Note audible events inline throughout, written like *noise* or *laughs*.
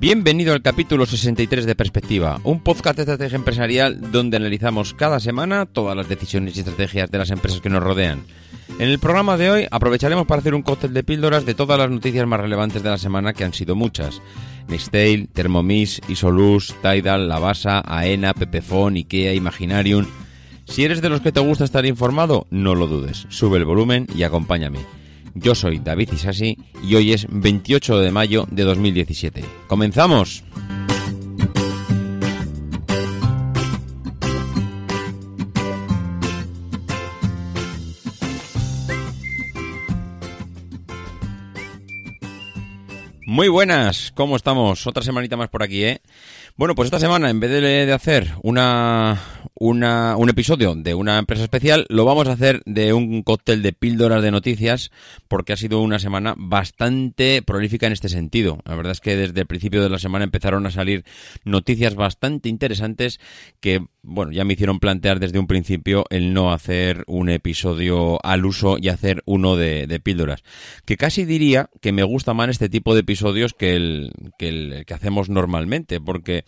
Bienvenido al capítulo 63 de Perspectiva, un podcast de estrategia empresarial donde analizamos cada semana todas las decisiones y estrategias de las empresas que nos rodean. En el programa de hoy aprovecharemos para hacer un cóctel de píldoras de todas las noticias más relevantes de la semana que han sido muchas. Nextale, Thermomix, Isolus, Tidal, Lavasa, Aena, Pepefon, Ikea, Imaginarium... Si eres de los que te gusta estar informado, no lo dudes, sube el volumen y acompáñame. Yo soy David Isasi y hoy es 28 de mayo de 2017. ¡Comenzamos! Muy buenas, ¿cómo estamos? Otra semanita más por aquí, ¿eh? Bueno, pues esta semana, en vez de, hacer una, una, un episodio de una empresa especial, lo vamos a hacer de un cóctel de píldoras de noticias, porque ha sido una semana bastante prolífica en este sentido. La verdad es que desde el principio de la semana empezaron a salir noticias bastante interesantes que, bueno, ya me hicieron plantear desde un principio el no hacer un episodio al uso y hacer uno de, de píldoras. Que casi diría que me gusta más este tipo de episodios que el que, el que hacemos normalmente, porque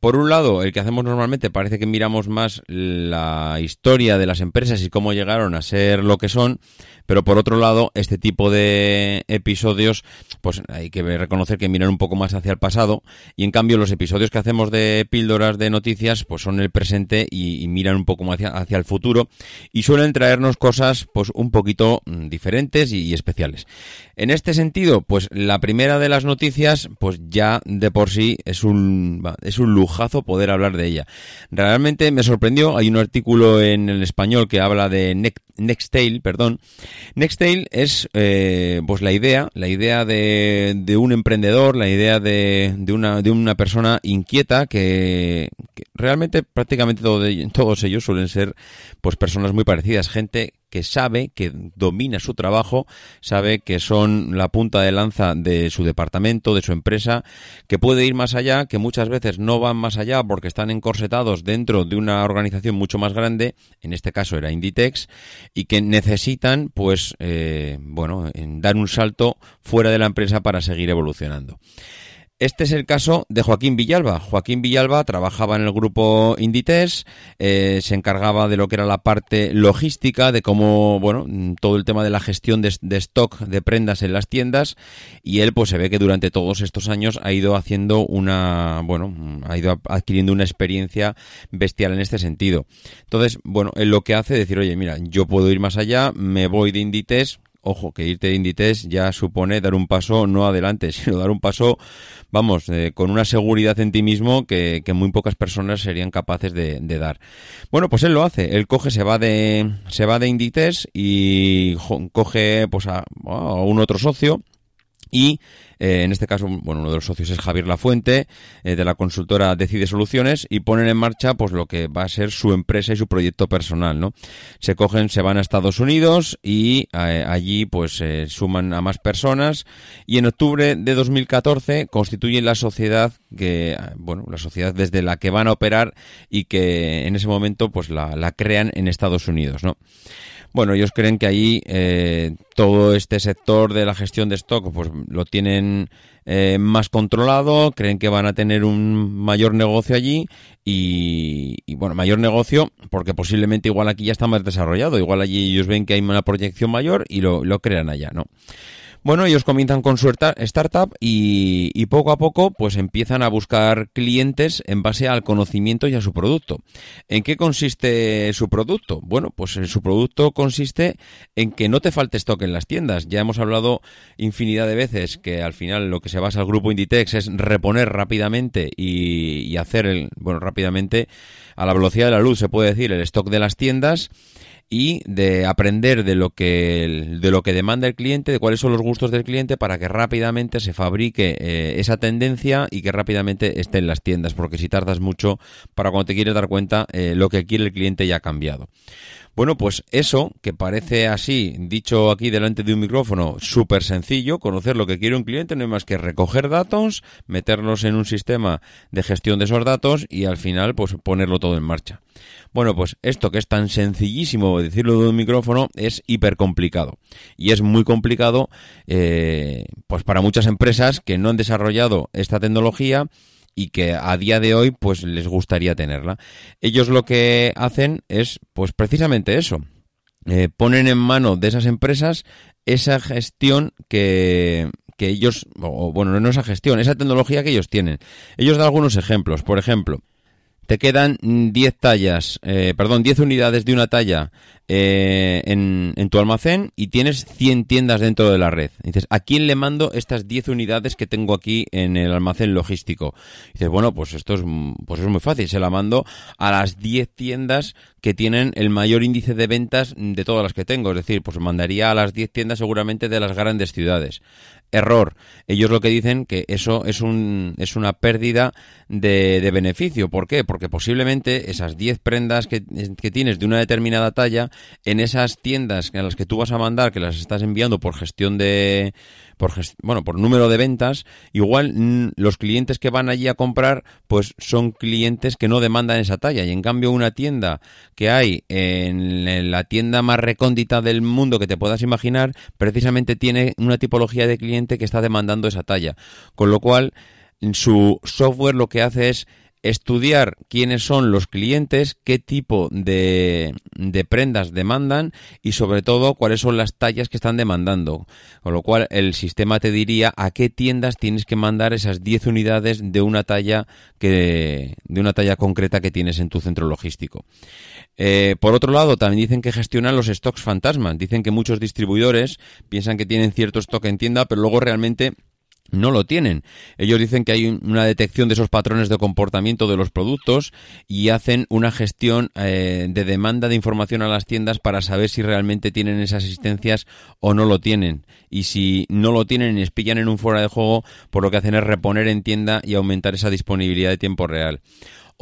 por un lado, el que hacemos normalmente parece que miramos más la historia de las empresas y cómo llegaron a ser lo que son, pero por otro lado, este tipo de episodios, pues hay que reconocer que miran un poco más hacia el pasado y en cambio los episodios que hacemos de píldoras de noticias, pues son el presente y, miran un poco más hacia, el futuro y suelen traernos cosas pues un poquito mm, diferentes y, especiales. En este sentido, pues la primera de las noticias, pues ya de por sí es un, es un lujazo poder hablar de ella. Realmente me sorprendió, hay un artículo en el español que habla de Nextale, perdón, Nextale es eh, pues la idea, la idea de, de un emprendedor, la idea de, de, una, de una persona inquieta que, realmente prácticamente *laughs* todos ellos suelen ser pues personas muy parecidas, gente que sabe, que domina su trabajo, sabe que son la punta de lanza de su departamento, de su empresa, que puede ir más allá, que muchas veces no van más allá porque están encorsetados dentro de una organización mucho más grande, en este caso era Inditex, y que necesitan, pues, eh, bueno, dar un salto fuera de la empresa para seguir evolucionando. Este es el caso de Joaquín Villalba. Joaquín Villalba trabajaba en el grupo Inditex, eh, se encargaba de lo que era la parte logística, de cómo, bueno, todo el tema de la gestión de, stock de prendas en las tiendas y él pues se ve que durante todos estos años ha ido haciendo una, bueno, ha ido adquiriendo una experiencia bestial en este sentido. Entonces, bueno, él lo que hace es decir, oye, mira, yo puedo ir más allá, me voy de Inditex, ojo, que irte de Inditex ya supone dar un paso no adelante, *laughs* sino dar un paso, vamos, eh, con una seguridad en ti mismo que, muy pocas personas serían capaces de, dar. Bueno, pues él lo hace, él coge, se va de, se va de Inditex y coge pues a un otro socio y eh, en este caso, bueno, uno de los socios es Javier Lafuente, eh, de la consultora Decide Soluciones, y ponen en marcha pues lo que va a ser su empresa y su proyecto personal, ¿no? Se cogen, se van a Estados Unidos y eh, allí pues suman a más personas y en octubre de 2014 constituyen la sociedad que, bueno, la sociedad desde la que van a operar y que en ese momento pues la, la crean en Estados Unidos, ¿no? Bueno, ellos creen que ahí eh, todo este sector de la gestión de stock pues lo tienen eh, más controlado, creen que van a tener un mayor negocio allí y, bueno, mayor negocio porque posiblemente igual aquí ya está más desarrollado, igual allí ellos ven que hay una proyección mayor y lo, lo crean allá, ¿no? Bueno, ellos comienzan con su startup y, poco a poco pues empiezan a buscar clientes en base al conocimiento y a su producto. ¿En qué consiste su producto? Bueno, pues su producto consiste en que no te falte stock en las tiendas. Ya hemos hablado infinidad de veces que al final lo que se basa el grupo Inditex es reponer rápidamente y, y hacer el, bueno, rápidamente a la velocidad de la luz se puede decir el stock de las tiendas y de aprender de lo que de lo que demanda el cliente, de cuáles son los gustos del cliente para que rápidamente se fabrique eh, esa tendencia y que rápidamente esté en las tiendas, porque si tardas mucho para cuando te quieres dar cuenta eh, lo que quiere el cliente ya ha cambiado. Bueno, pues eso, que parece así, dicho aquí delante de un micrófono, súper sencillo, conocer lo que quiere un cliente, no hay más que recoger datos, meterlos en un sistema de gestión de esos datos y al final, pues ponerlo todo en marcha. Bueno, pues esto que es tan sencillísimo decirlo de un micrófono es hiper complicado. Y es muy complicado, eh, pues para muchas empresas que no han desarrollado esta tecnología y que a día de hoy pues les gustaría tenerla. Ellos lo que hacen es pues precisamente eso. Eh, ponen en mano de esas empresas esa gestión que, que ellos, o bueno, no esa gestión, esa tecnología que ellos tienen. Ellos dan algunos ejemplos. Por ejemplo, te quedan 10 tallas, eh, perdón, 10 unidades de una talla eh, en, tu almacén y tienes 100 tiendas dentro de la red. dices, ¿a quién le mando estas 10 unidades que tengo aquí en el almacén logístico? dices, bueno, pues esto es, pues es muy fácil, se la mando a las 10 tiendas que tienen el mayor índice de ventas de todas las que tengo. Es decir, pues mandaría a las 10 tiendas seguramente de las grandes ciudades. Error. Ellos lo que dicen que eso es, un, es una pérdida de, de beneficio. ¿Por qué? Porque posiblemente esas 10 prendas que, que tienes de una determinada talla en esas tiendas a las que tú vas a mandar, que las estás enviando por gestión de, por bueno, por número de ventas, igual los clientes que van allí a comprar, pues son clientes que no demandan esa talla. Y en cambio una tienda que hay en la tienda más recóndita del mundo que te puedas imaginar, precisamente tiene una tipología de cliente que está demandando esa talla. Con lo cual, su software lo que hace es estudiar quiénes son los clientes, qué tipo de, de, prendas demandan y sobre todo cuáles son las tallas que están demandando. Con lo cual el sistema te diría a qué tiendas tienes que mandar esas 10 unidades de una talla que de una talla concreta que tienes en tu centro logístico. Eh, por otro lado, también dicen que gestionan los stocks fantasma. Dicen que muchos distribuidores piensan que tienen cierto stock en tienda, pero luego realmente no lo tienen. Ellos dicen que hay una detección de esos patrones de comportamiento de los productos y hacen una gestión eh, de demanda de información a las tiendas para saber si realmente tienen esas asistencias o no lo tienen. Y si no lo tienen y espillan en un fuera de juego, por lo que hacen es reponer en tienda y aumentar esa disponibilidad de tiempo real.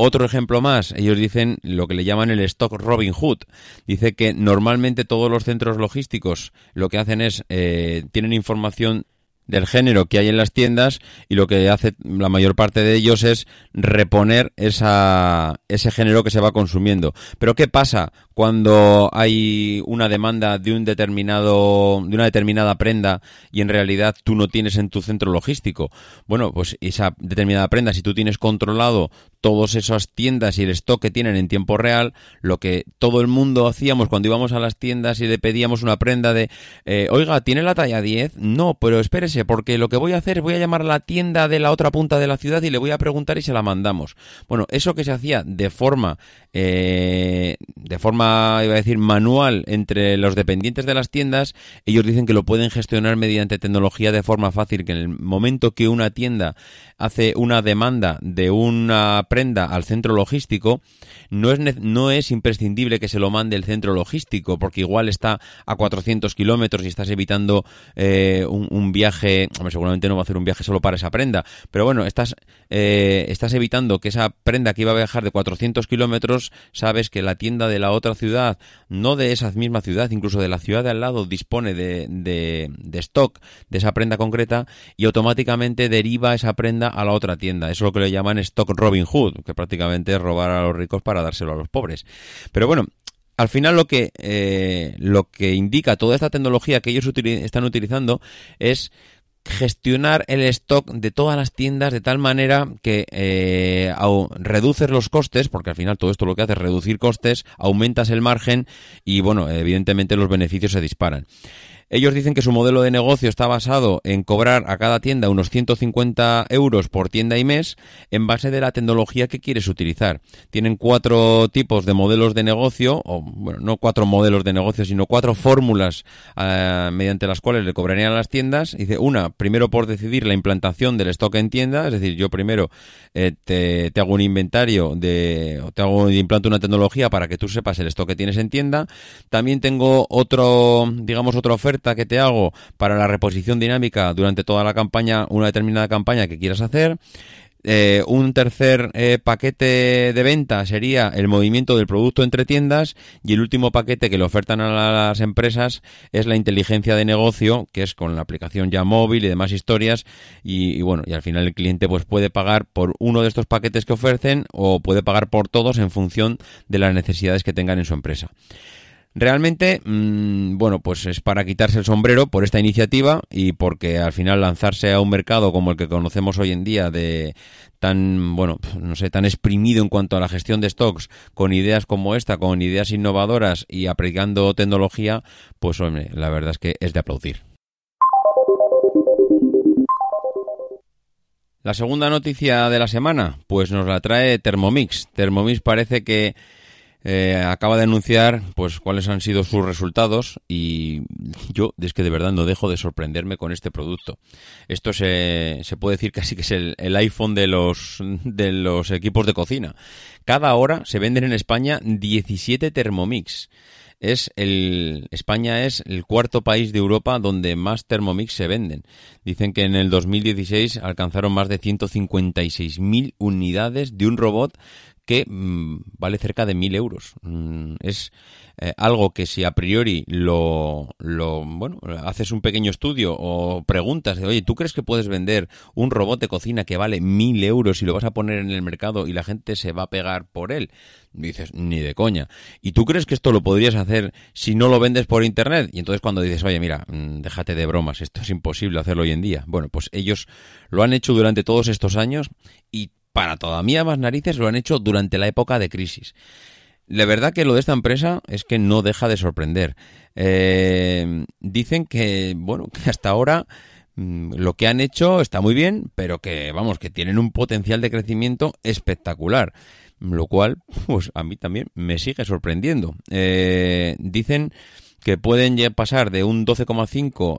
Otro ejemplo más, ellos dicen lo que le llaman el stock Robin Hood. Dice que normalmente todos los centros logísticos lo que hacen es, eh, tienen información del género que hay en las tiendas y lo que hace la mayor parte de ellos es reponer esa, ese género que se va consumiendo. Pero ¿qué pasa cuando hay una demanda de un determinado de una determinada prenda y en realidad tú no tienes en tu centro logístico? Bueno, pues esa determinada prenda si tú tienes controlado todas esas tiendas y el stock que tienen en tiempo real, lo que todo el mundo hacíamos cuando íbamos a las tiendas y le pedíamos una prenda de, eh, oiga, ¿tiene la talla 10? No, pero espérese, porque lo que voy a hacer es voy a llamar a la tienda de la otra punta de la ciudad y le voy a preguntar y se la mandamos. Bueno, eso que se hacía de forma, eh, de forma, iba a decir, manual entre los dependientes de las tiendas, ellos dicen que lo pueden gestionar mediante tecnología de forma fácil, que en el momento que una tienda hace una demanda de una prenda al centro logístico, no es, no es imprescindible que se lo mande el centro logístico, porque igual está a 400 kilómetros y estás evitando eh, un, viaje, hombre, seguramente no va a hacer un viaje solo para esa prenda, pero bueno, estás, eh, estás evitando que esa prenda que iba a viajar de 400 kilómetros, sabes que la tienda de la otra ciudad, no de esa misma ciudad, incluso de la ciudad de al lado, dispone de, de, de stock de esa prenda concreta y automáticamente deriva esa prenda a la otra tienda. Eso es lo que le llaman stock Robin Hood, que prácticamente es robar a los ricos para dárselo a los pobres. Pero bueno, al final lo que, eh, lo que indica toda esta tecnología que ellos están utilizando es gestionar el stock de todas las tiendas de tal manera que eh, reduces los costes, porque al final todo esto lo que hace es reducir costes, aumentas el margen y bueno, evidentemente los beneficios se disparan. Ellos dicen que su modelo de negocio está basado en cobrar a cada tienda unos 150 euros por tienda y mes en base de la tecnología que quieres utilizar. Tienen cuatro tipos de modelos de negocio, o bueno, no cuatro modelos de negocio, sino cuatro fórmulas eh, mediante las cuales le cobrarían a las tiendas. Dice, una, primero por decidir la implantación del stock en tienda, es decir, yo primero eh, te, hago un inventario de, o te hago, implanto una tecnología para que tú sepas el stock que tienes en tienda. También tengo otro, digamos, otra oferta que te hago para la reposición dinámica durante toda la campaña, una determinada campaña que quieras hacer. Eh, un tercer eh, paquete de venta sería el movimiento del producto entre tiendas y el último paquete que le ofertan a las empresas es la inteligencia de negocio que es con la aplicación ya móvil y demás historias y, y, bueno y al final el cliente pues puede pagar por uno de estos paquetes que ofrecen o puede pagar por todos en función de las necesidades que tengan en su empresa. Realmente, mm, bueno, pues es para quitarse el sombrero por esta iniciativa y porque al final lanzarse a un mercado como el que conocemos hoy en día de tan, bueno, no sé, tan exprimido en cuanto a la gestión de stocks, con ideas como esta, con ideas innovadoras y aplicando tecnología, pues hombre, la verdad es que es de aplaudir. La segunda noticia de la semana, pues nos la trae Thermomix. Thermomix parece que eh, acaba de anunciar pues cuáles han sido sus resultados y yo es que de verdad no dejo de sorprenderme con este producto. Esto se, se puede decir casi que es el, el, iPhone de los, de los equipos de cocina. Cada hora se venden en España 17 Thermomix. Es el, España es el cuarto país de Europa donde más Thermomix se venden. Dicen que en el 2016 alcanzaron más de 156.000 unidades de un robot que mm, vale cerca de mil euros. Mm, es eh, algo que si a priori lo, lo, bueno, haces un pequeño estudio o preguntas de, oye, ¿tú crees que puedes vender un robot de cocina que vale mil euros y lo vas a poner en el mercado y la gente se va a pegar por él? dices, ni de coña. ¿Y tú crees que esto lo podrías hacer si no lo vendes por internet? Y entonces cuando dices, oye, mira, mm, déjate de bromas, esto es imposible hacerlo hoy en día. Bueno, pues ellos lo han hecho durante todos estos años y para todavía más narices lo han hecho durante la época de crisis. La verdad que lo de esta empresa es que no deja de sorprender. Eh, dicen que, bueno, que hasta ahora mm, lo que han hecho está muy bien, pero que, vamos, que tienen un potencial de crecimiento espectacular. Lo cual, pues a mí también me sigue sorprendiendo. Eh, dicen que pueden pasar de un 12,5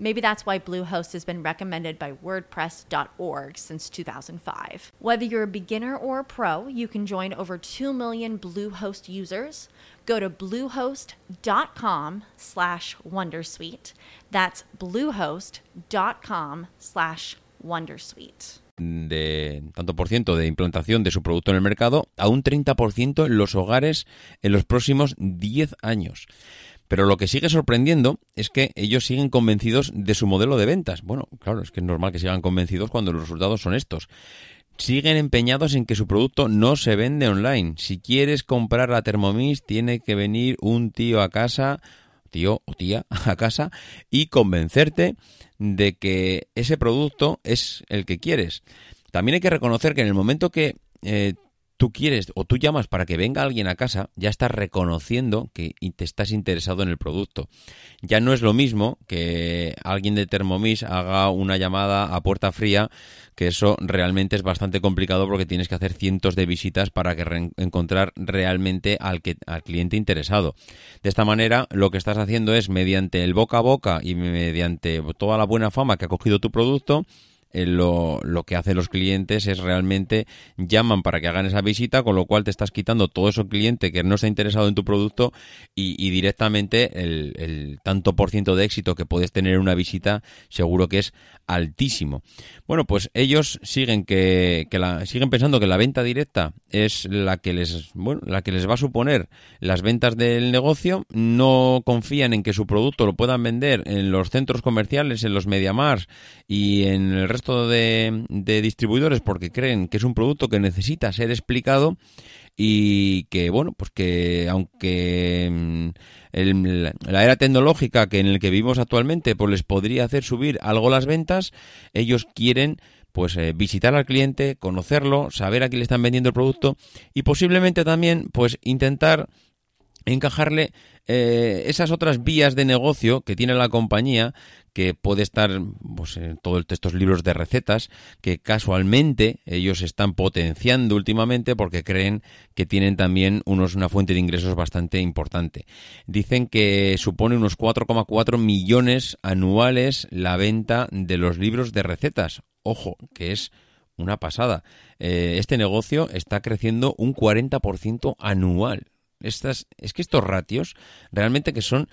Maybe that's why Bluehost has been recommended by WordPress.org since 2005. Whether you're a beginner or a pro, you can join over 2 million Bluehost users. Go to bluehost.com slash Wondersuite. That's bluehost.com slash Wondersuite. de tanto por ciento de implantación de su producto en el mercado a un 30% en los hogares en los próximos 10 años. Pero lo que sigue sorprendiendo es que ellos siguen convencidos de su modelo de ventas. Bueno, claro, es que es normal que sigan convencidos cuando los resultados son estos. Siguen empeñados en que su producto no se vende online. Si quieres comprar la Thermomix, tiene que venir un tío a casa, tío o tía *laughs* a casa, y convencerte de que ese producto es el que quieres. También hay que reconocer que en el momento que eh, tú quieres o tú llamas para que venga alguien a casa, ya estás reconociendo que te estás interesado en el producto. Ya no es lo mismo que alguien de Thermomix haga una llamada a puerta fría, que eso realmente es bastante complicado porque tienes que hacer cientos de visitas para que encontrar realmente al, que, al cliente interesado. De esta manera, lo que estás haciendo es mediante el boca a boca y mediante toda la buena fama que ha cogido tu producto, eh, lo, lo, que hacen los clientes es realmente llaman para que hagan esa visita, con lo cual te estás quitando todo ese cliente que no está interesado en tu producto y, directamente el, el, tanto por ciento de éxito que puedes tener en una visita seguro que es altísimo. Bueno, pues ellos siguen que, que la, siguen pensando que la venta directa es la que les bueno, la que les va a suponer las ventas del negocio, no confían en que su producto lo puedan vender en los centros comerciales, en los MediaMars y en el resto de, distribuidores porque creen que es un producto que necesita ser explicado y que bueno pues que aunque mm, la era tecnológica que en el que vivimos actualmente pues les podría hacer subir algo las ventas ellos quieren pues eh, visitar al cliente conocerlo saber a quién le están vendiendo el producto y posiblemente también pues intentar encajarle eh, esas otras vías de negocio que tiene la compañía que puede estar pues, en todos estos libros de recetas que casualmente ellos están potenciando últimamente porque creen que tienen también unos, una fuente de ingresos bastante importante. Dicen que supone unos 4,4 millones anuales la venta de los libros de recetas. Ojo, que es una pasada. Eh, este negocio está creciendo un 40% anual. Estas, es que estos ratios realmente que son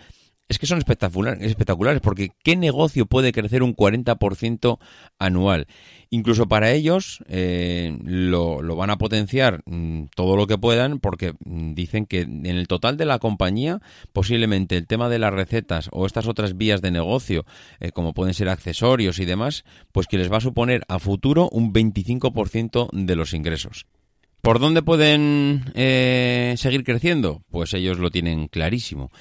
es que son espectaculares, porque ¿qué negocio puede crecer un 40% anual? Incluso para ellos eh, lo, lo, van a potenciar mm, todo lo que puedan, porque mm, dicen que en el total de la compañía, posiblemente el tema de las recetas o estas otras vías de negocio, eh, como pueden ser accesorios y demás, pues que les va a suponer a futuro un 25% de los ingresos. ¿Por dónde pueden eh, seguir creciendo? Pues ellos lo tienen clarísimo.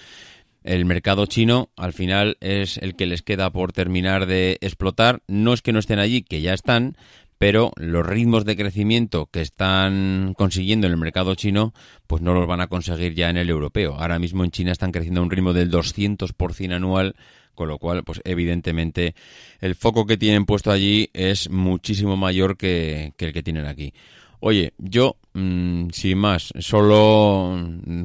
El mercado chino al final es el que les queda por terminar de explotar. No es que no estén allí, que ya están, pero los ritmos de crecimiento que están consiguiendo en el mercado chino, pues no los van a conseguir ya en el europeo. Ahora mismo en China están creciendo a un ritmo del 200% anual, con lo cual, pues evidentemente el foco que tienen puesto allí es muchísimo mayor que, que el que tienen aquí. Oye, yo, mm, sin más, solo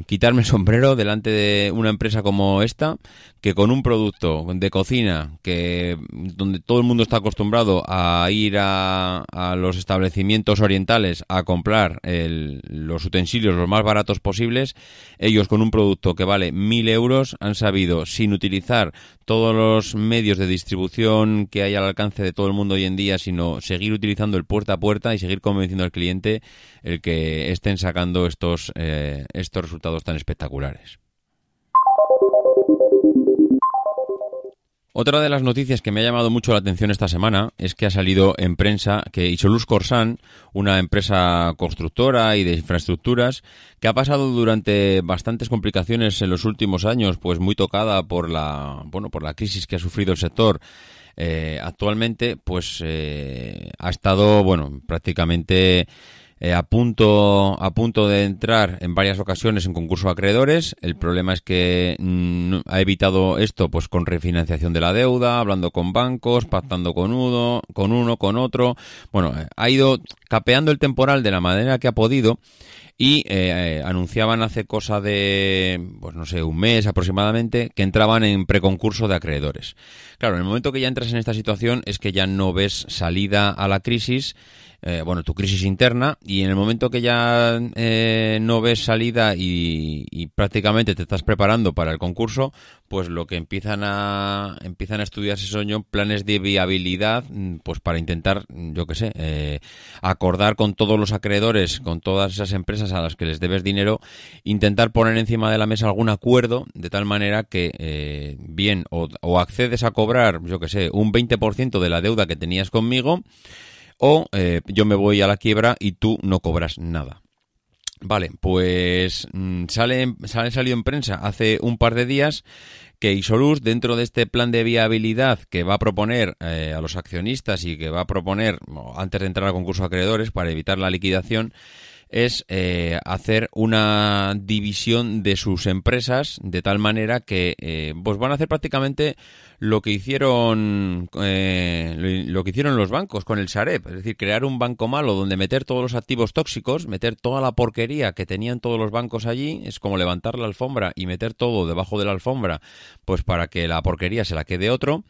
quitarme el sombrero delante de una empresa como esta, que con un producto de cocina, que donde todo el mundo está acostumbrado a ir a, los establecimientos orientales a comprar los utensilios los más baratos posibles, ellos con un producto que vale mil euros han sabido, sin utilizar todos los medios de distribución que hay al alcance de todo el mundo hoy en día, sino seguir utilizando el puerta a puerta y seguir convenciendo al cliente el que estén sacando estos, eh, estos resultados tan espectaculares. Otra de las noticias que me ha llamado mucho la atención esta semana es que ha salido en prensa que Isolus Corsan, una empresa constructora y de infraestructuras, que ha pasado durante bastantes complicaciones en los últimos años, pues muy tocada por la, bueno, por la crisis que ha sufrido el sector, eh, actualmente, pues eh, ha estado, bueno, prácticamente eh, a, punto, a punto de entrar en varias ocasiones en concurso de acreedores. El problema es que mm, ha evitado esto pues con refinanciación de la deuda, hablando con bancos, pactando con uno, con uno, con otro. Bueno, eh, ha ido capeando el temporal de la manera que ha podido y eh, anunciaban hace cosa de, pues no sé, un mes aproximadamente, que entraban en preconcurso de acreedores. Claro, en el momento que ya entras en esta situación es que ya no ves salida a la crisis eh, bueno, tu crisis interna y en el momento que ya eh, no ves salida y, prácticamente te estás preparando para el concurso, pues lo que empiezan a empiezan a estudiarse son planes de viabilidad, mm, pues para intentar, yo qué sé, eh, acordar con todos los acreedores, con todas esas empresas a las que les debes dinero, intentar poner encima de la mesa algún acuerdo de tal manera que bien o, o accedes a cobrar, yo qué sé, un 20% de la deuda que tenías conmigo o eh, yo me voy a la quiebra y tú no cobras nada. Vale, pues mm, sale, sale salido en prensa hace un par de días que Isolus, dentro de este plan de viabilidad que va a proponer eh, a los accionistas y que va a proponer antes de entrar al concurso de acreedores para evitar la liquidación, es eh, hacer una división de sus empresas de tal manera que pues van a hacer prácticamente lo que hicieron eh, lo que hicieron los bancos con el Sareb, es decir, crear un banco malo donde meter todos los activos tóxicos, meter toda la porquería que tenían todos los bancos allí, es como levantar la alfombra y meter todo debajo de la alfombra, pues para que la porquería se la quede otro,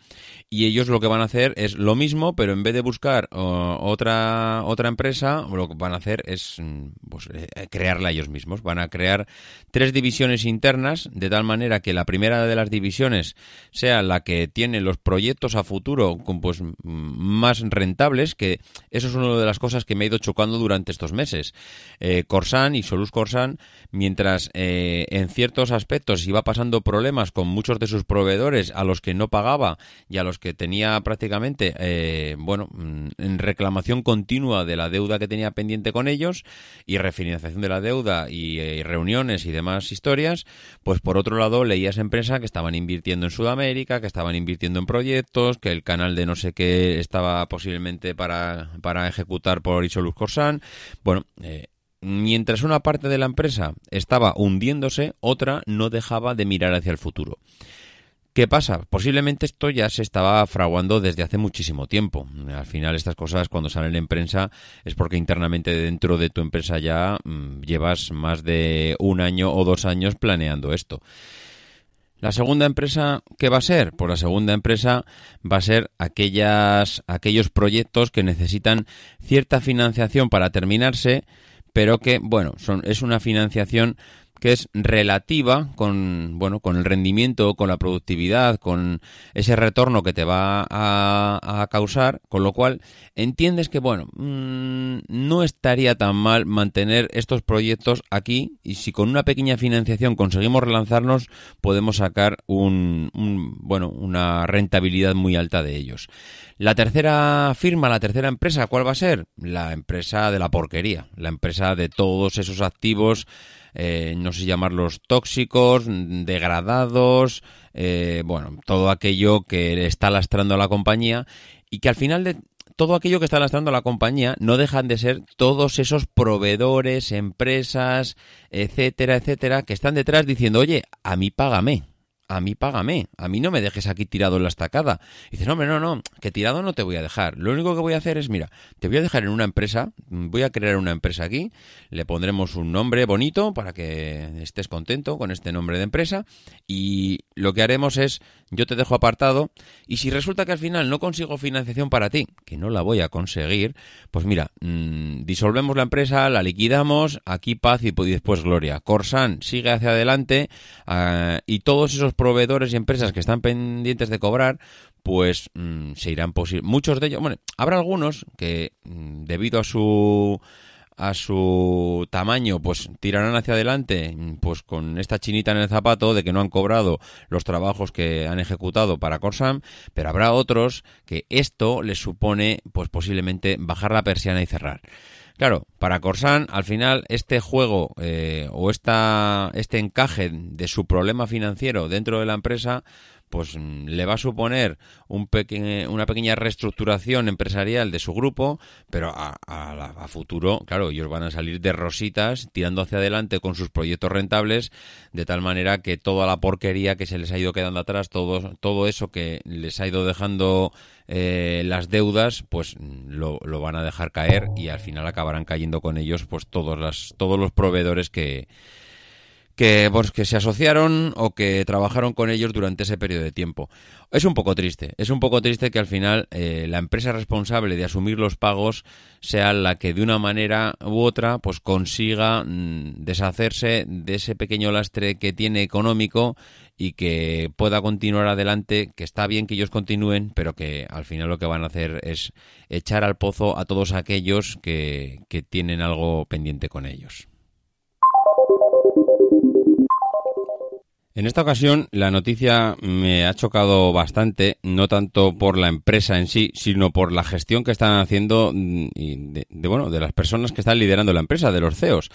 y ellos lo que van a hacer es lo mismo, pero en vez de buscar otra otra empresa, lo que van a hacer es mm, pues, eh, crearla ellos mismos, van a crear tres divisiones internas de tal manera que la primera de las divisiones sea la que tiene los proyectos a futuro pues, más rentables, que eso es una de las cosas que me ha ido chocando durante estos meses. Eh, Corsan y Solus Corsan, mientras eh, en ciertos aspectos iba pasando problemas con muchos de sus proveedores a los que no pagaba y a los que tenía prácticamente, eh, bueno, mm, en reclamación continua de la deuda que tenía pendiente con ellos y refinanciación de la deuda y, y reuniones y demás historias, pues por otro lado leías empresas que estaban invirtiendo en Sudamérica, que estaban invirtiendo en proyectos, que el canal de no sé qué estaba posiblemente para, para ejecutar por Isolus Corsan. Bueno, eh, mientras una parte de la empresa estaba hundiéndose, otra no dejaba de mirar hacia el futuro. ¿Qué pasa? Posiblemente esto ya se estaba fraguando desde hace muchísimo tiempo. Al final estas cosas cuando salen en prensa es porque internamente dentro de tu empresa ya mm, llevas más de un año o dos años planeando esto. La segunda empresa, ¿qué va a ser? Pues la segunda empresa va a ser aquellas, aquellos proyectos que necesitan cierta financiación para terminarse, pero que, bueno, son, es una financiación que es relativa con bueno con el rendimiento, con la productividad, con ese retorno que te va a, causar, con lo cual entiendes que bueno mm, no estaría tan mal mantener estos proyectos aquí y si con una pequeña financiación conseguimos relanzarnos podemos sacar un, un bueno una rentabilidad muy alta de ellos. La tercera firma, la tercera empresa, ¿cuál va a ser? La empresa de la porquería, la empresa de todos esos activos eh, no sé llamarlos tóxicos, degradados, eh, bueno, todo aquello que está lastrando a la compañía y que al final de todo aquello que está lastrando a la compañía no dejan de ser todos esos proveedores, empresas, etcétera, etcétera, que están detrás diciendo, oye, a mí págame a mí págame, a mí no me dejes aquí tirado en la estacada. Y dices, no, hombre, no, no, que tirado no te voy a dejar. Lo único que voy a hacer es, mira, te voy a dejar en una empresa, voy a crear una empresa aquí, le pondremos un nombre bonito para que estés contento con este nombre de empresa y lo que haremos es, yo te dejo apartado y si resulta que al final no consigo financiación para ti, que no la voy a conseguir, pues mira, mm, disolvemos la empresa, la liquidamos, aquí paz y después gloria. Corsan sigue hacia adelante ah, y todos esos proveedores y empresas que están pendientes de cobrar, pues mm, se irán posible. Muchos de ellos, bueno, habrá algunos que mm, debido a su a su tamaño, pues tirarán hacia adelante, pues con esta chinita en el zapato de que no han cobrado los trabajos que han ejecutado para Corsam, pero habrá otros que esto les supone, pues posiblemente bajar la persiana y cerrar. Claro, para Corsan, al final, este juego eh, o esta, este encaje de su problema financiero dentro de la empresa, pues mm, le va a suponer un una pequeña reestructuración empresarial de su grupo, pero a, a, futuro, claro, ellos van a salir de rositas tirando hacia adelante con sus proyectos rentables, de tal manera que toda la porquería que se les ha ido quedando atrás, todo, todo eso que les ha ido dejando eh, las deudas, pues lo, lo, van a dejar caer y al final acabarán cayendo con ellos, pues todos, las, todos los proveedores que que, pues, que se asociaron o que trabajaron con ellos durante ese periodo de tiempo. Es un poco triste, es un poco triste que al final eh, la empresa responsable de asumir los pagos sea la que de una manera u otra pues consiga mm, deshacerse de ese pequeño lastre que tiene económico y que pueda continuar adelante, que está bien que ellos continúen, pero que al final lo que van a hacer es echar al pozo a todos aquellos que, que tienen algo pendiente con ellos. En esta ocasión la noticia me ha chocado bastante, no tanto por la empresa en sí, sino por la gestión que están haciendo mm, de, bueno, de las personas que están liderando la empresa, de los CEOs.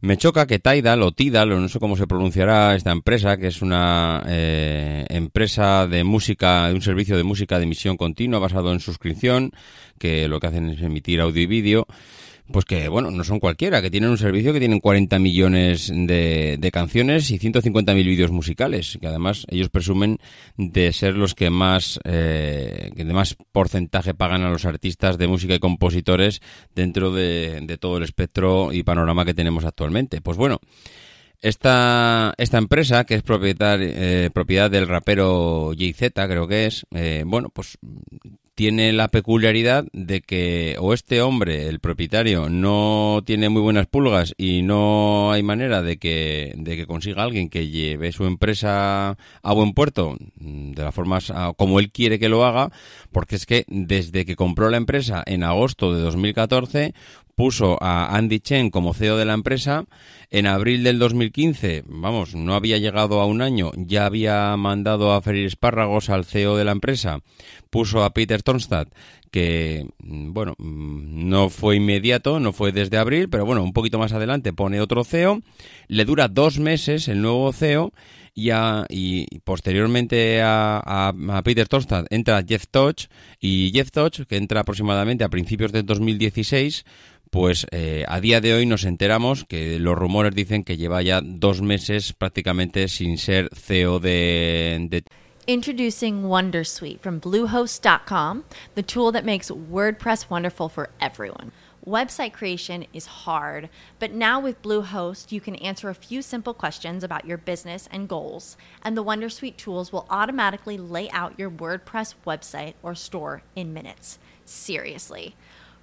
Me choca que Tidal o Tidal, o no sé cómo se pronunciará esta empresa, que es una eh, empresa de música, de un servicio de música de emisión continua basado en suscripción, que lo que hacen es emitir audio y vídeo, pues que, bueno, no son cualquiera, que tienen un servicio que tienen 40 millones de, de canciones y 150.000 vídeos musicales, que además ellos presumen de ser los que más, eh, que de más porcentaje pagan a los artistas de música y compositores dentro de, de todo el espectro y panorama que tenemos actualmente. Pues bueno, esta, esta empresa, que es propiedad, eh, propiedad del rapero JZ, creo que es, eh, bueno, pues tiene la peculiaridad de que o este hombre, el propietario, no tiene muy buenas pulgas y no hay manera de que, de que consiga alguien que lleve su empresa a buen puerto mm, de la forma como él quiere que lo haga, porque es que desde que compró la empresa en agosto de 2014, puso a Andy Chen como CEO de la empresa. En abril del 2015, vamos, no había llegado a un año, ya había mandado a ferir espárragos al CEO de la empresa. Puso a Peter Tonstad, que, mm, bueno, mm, no fue inmediato, no fue desde abril, pero bueno, un poquito más adelante pone otro CEO. Le dura dos meses el nuevo CEO y, y posteriormente a, a, Peter Tonstad entra Jeff Touch y Jeff Touch, que entra aproximadamente a principios de 2016, pues eh, a día de hoy nos enteramos que los rumores dicen que lleva ya dos meses prácticamente sin ser CEO de, de Introducing Wondersuite from Bluehost.com, the tool that makes WordPress wonderful for everyone. Website creation is hard, but now with Bluehost, you can answer a few simple questions about your business and goals, and the Wondersuite tools will automatically lay out your WordPress website or store in minutes. Seriously.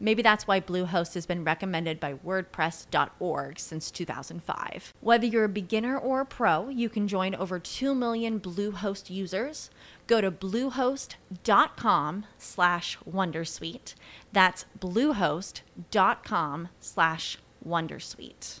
Maybe that's why Bluehost has been recommended by WordPress.org since 2005. Whether you're a beginner or a pro, you can join over 2 million Bluehost users. Go to bluehost.com slash wondersuite. That's bluehost.com slash wondersuite.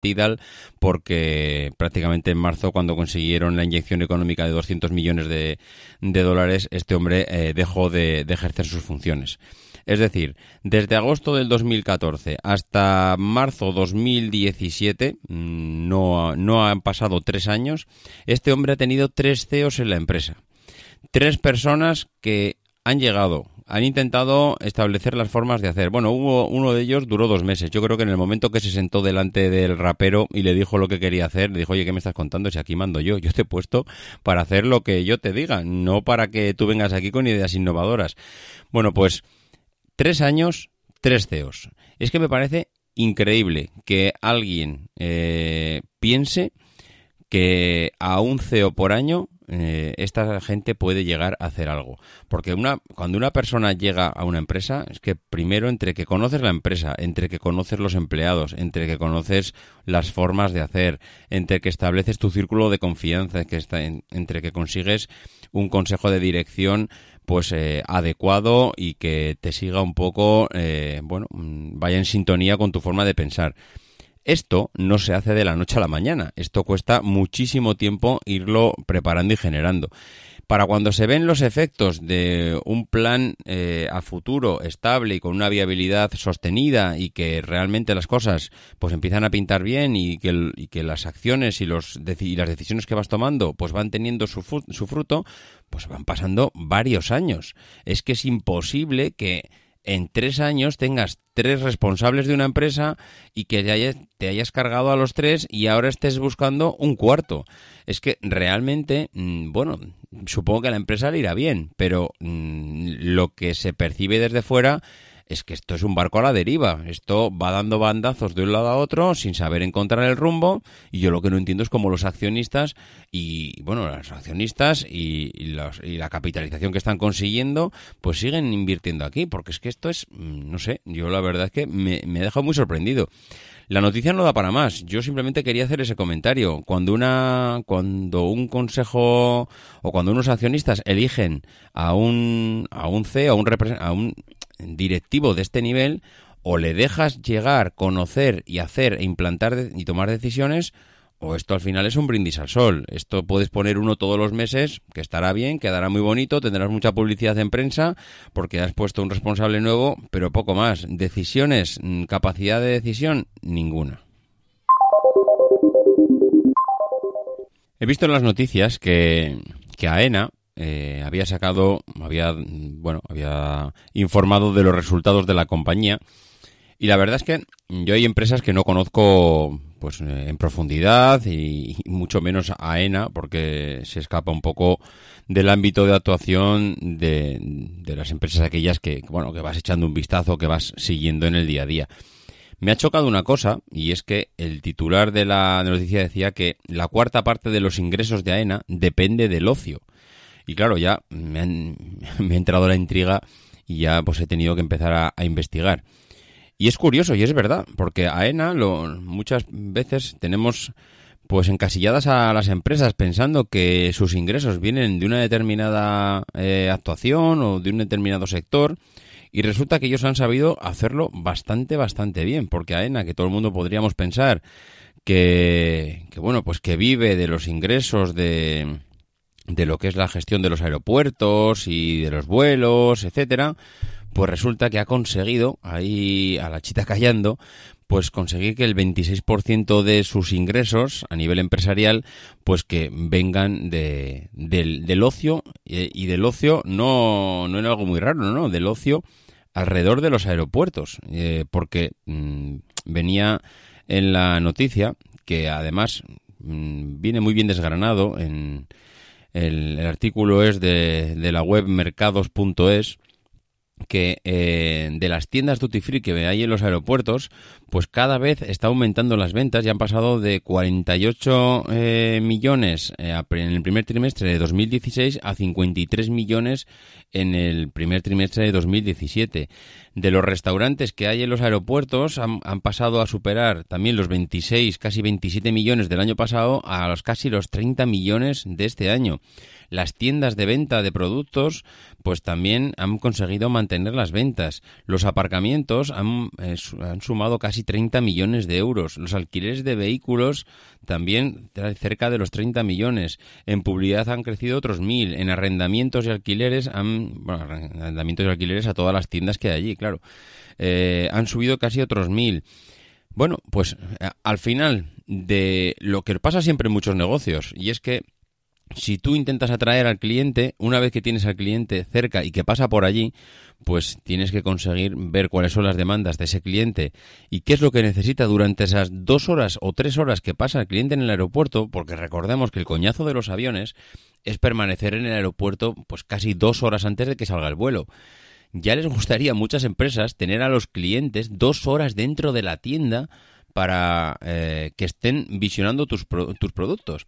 Tidal porque prácticamente en marzo cuando consiguieron la inyección económica de 200 millones de, dólares este hombre eh, dejó de, de ejercer sus funciones. Es decir, desde agosto del 2014 hasta marzo 2017, mm, no, no han pasado tres años, este hombre ha tenido tres CEOs en la empresa. Tres personas que han llegado han intentado establecer las formas de hacer. Bueno, hubo uno de ellos duró dos meses. Yo creo que en el momento que se sentó delante del rapero y le dijo lo que quería hacer, le dijo, oye, ¿qué me estás contando? Si aquí mando yo, yo te he puesto para hacer lo que yo te diga, no para que tú vengas aquí con ideas innovadoras. Bueno, pues tres años, tres CEOs. Es que me parece increíble que alguien eh, piense que a un CEO por año eh, esta gente puede llegar a hacer algo. Porque una, cuando una persona llega a una empresa, es que primero entre que conoces la empresa, entre que conoces los empleados, entre que conoces las formas de hacer, entre que estableces tu círculo de confianza, entre que consigues un consejo de dirección pues eh, adecuado y que te siga un poco, eh, bueno, mm, vaya en sintonía con tu forma de pensar. Esto no se hace de la noche a la mañana, esto cuesta muchísimo tiempo irlo preparando y generando. Para cuando se ven los efectos de un plan eh, a futuro estable y con una viabilidad sostenida y que realmente las cosas pues empiezan a pintar bien y que, las acciones y las decisiones que vas tomando pues van teniendo su, su fruto, pues van pasando varios años. Es que es imposible que en tres años tengas tres responsables de una empresa y que te hayas, cargado a los tres y ahora estés buscando un cuarto. Es que realmente, mm, bueno, supongo que a la empresa le irá bien, pero mm, lo que se percibe desde fuera es que esto es un barco a la deriva. Esto va dando bandazos de un lado a otro sin saber encontrar el rumbo. Y yo lo que no entiendo es cómo los accionistas y, bueno, los accionistas y, la capitalización que están consiguiendo, pues siguen invirtiendo aquí. Porque es que esto es, mm, no sé, yo la verdad es que me, me dejado muy sorprendido. La noticia no da para más. Yo simplemente quería hacer ese comentario. Cuando una, cuando un consejo o cuando unos accionistas eligen a un, a un CEO, a un, a un directivo de este nivel, o le dejas llegar, conocer y hacer e implantar y tomar decisiones, o esto al final es un brindis al sol. Esto puedes poner uno todos los meses, que estará bien, quedará muy bonito, tendrás mucha publicidad en prensa, porque has puesto un responsable nuevo, pero poco más. Decisiones, mm, capacidad de decisión, ninguna. He visto en las noticias que, que AENA eh, había sacado, había, bueno, había informado de los resultados de la compañía. Y la verdad es que yo hay empresas que no conozco pues en profundidad y, mucho menos a ENA porque se escapa un poco del ámbito de actuación de, de, las empresas aquellas que bueno que vas echando un vistazo que vas siguiendo en el día a día me ha chocado una cosa y es que el titular de la noticia decía que la cuarta parte de los ingresos de AENA depende del ocio y claro, ya *laughs* me, ha entrado la intriga y ya pues he tenido que empezar a, investigar. Y es curioso y es verdad, porque AENA lo, muchas veces tenemos pues encasilladas a las empresas pensando que sus ingresos vienen de una determinada eh, actuación o de un determinado sector y resulta que ellos han sabido hacerlo bastante, bastante bien, porque AENA, que todo el mundo podríamos pensar que, que bueno, pues que vive de los ingresos de, de lo que es la gestión de los aeropuertos y de los vuelos, etcétera, pues resulta que ha conseguido, ahí a la chita callando, pues conseguir que el 26% de sus ingresos a nivel empresarial, pues que vengan de, del, ocio, y, del ocio no, no en algo muy raro, no, del ocio alrededor de los aeropuertos, eh, porque mm, venía en la noticia que además mm, viene muy bien desgranado en el, artículo es de, de la web mercados.es que eh, de las tiendas duty free que hay en los aeropuertos, pues cada vez está aumentando las ventas y han pasado de 48 eh, millones en el primer trimestre de 2016 a 53 millones en el primer trimestre de 2017. De los restaurantes que hay en los aeropuertos han, han pasado a superar también los 26, casi 27 millones del año pasado a los casi los 30 millones de este año. Las tiendas de venta de productos pues también han conseguido mantener las ventas. Los aparcamientos han, eh, sumado casi 30 millones de euros. Los alquileres de vehículos también cerca de los 30 millones. En publicidad han crecido otros mil. En arrendamientos y alquileres han, bueno, arrendamientos y alquileres a todas las tiendas que hay allí, claro. Eh, han subido casi otros mil. Bueno, pues eh, al final de lo que pasa siempre en muchos negocios, y es que si tú intentas atraer al cliente, una vez que tienes al cliente cerca y que pasa por allí, pues tienes que conseguir ver cuáles son las demandas de ese cliente y qué es lo que necesita durante esas dos horas o tres horas que pasa el cliente en el aeropuerto, porque recordemos que el coñazo de los aviones es permanecer en el aeropuerto pues casi dos horas antes de que salga el vuelo. Ya les gustaría a muchas empresas tener a los clientes dos horas dentro de la tienda para eh, que estén visionando tus, tus productos.